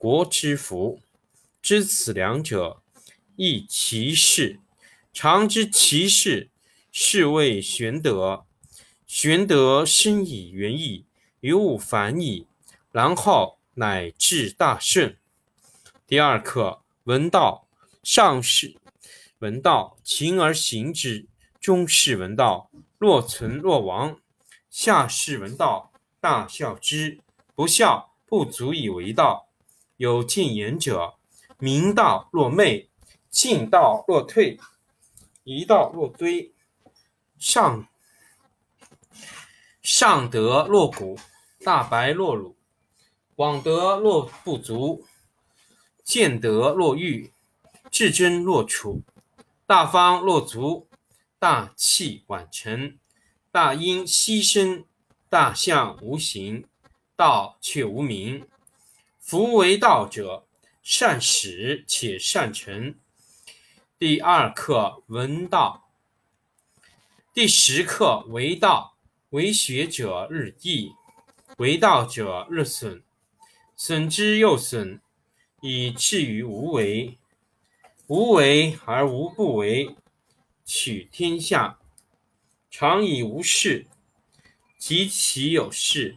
国之福，知此两者，亦其事。常知其事，是谓玄德。玄德深以远矣，于物反矣，然后乃至大顺。第二课：闻道。上士闻道，勤而行之；中士闻道，若存若亡；下士闻道，大笑之。不孝，不足以为道。有进言者，明道若昧，进道若退，一道若堆。上上德若谷，大白若鲁，广德若不足，见德若愚，至真若楚，大方若足，大器晚成，大音希声，大象无形，道却无名。夫为道者，善始且善成。第二课：闻道。第十课：为道，为学者日益，为道者日损，损之又损，以至于无为。无为而无不为，取天下常以无事，及其有事。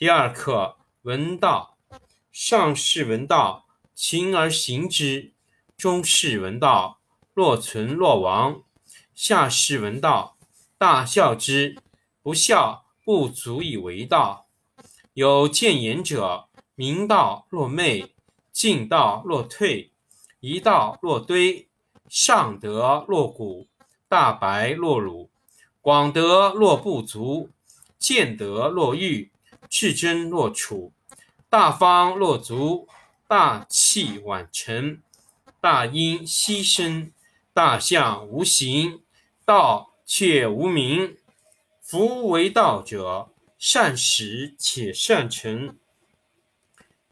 第二课：闻道。上士闻道，勤而行之；中士闻道，若存若亡；下士闻道，大笑之。不孝，不足以为道。有见言者：明道若昧，进道若退，一道若堆。上德若谷，大白若辱，广德若不足，见德若愚。至真若楚，大方若足，大器晚成，大音希声，大象无形，道却无名。夫为道者，善始且善成。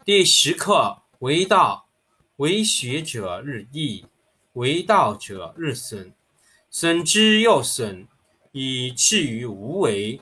第十课：为道，为学者日益，为道者日损，损之又损，以至于无为。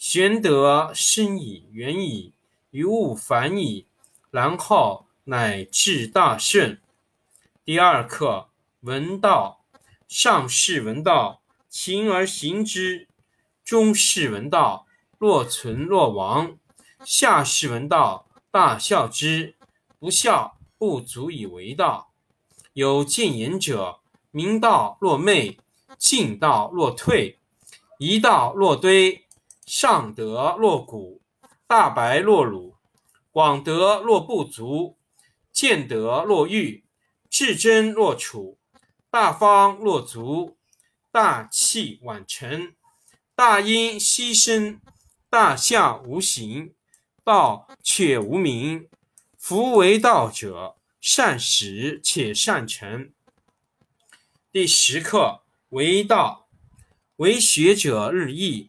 玄德深矣，远矣，于物反矣，然后乃至大顺。第二课，闻道。上士闻道，勤而行之；中士闻道，若存若亡；下士闻道，大笑之。不笑，不足以为道。有见言者，明道若昧，进道若退，一道若堆。上德若谷，大白若鲁，广德若不足，见德若玉，至真若楚，大方若足，大器晚成，大音希声，大象无形，道且无名。夫为道者，善始且善成。第十课为道，为学者日益。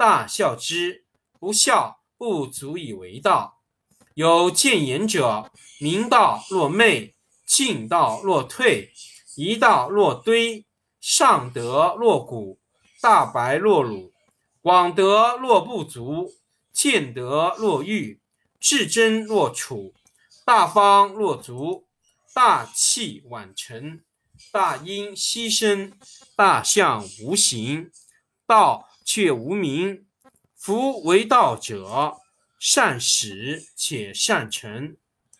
大笑之，不笑不足以为道。有见言者，明道若昧，进道若退，一道若堆，上德若谷，大白若鲁，广德若不足，见德若玉，至真若楚，大方若足，大器晚成，大音希声，大象无形，道。却无名。夫为道者，善始且善成。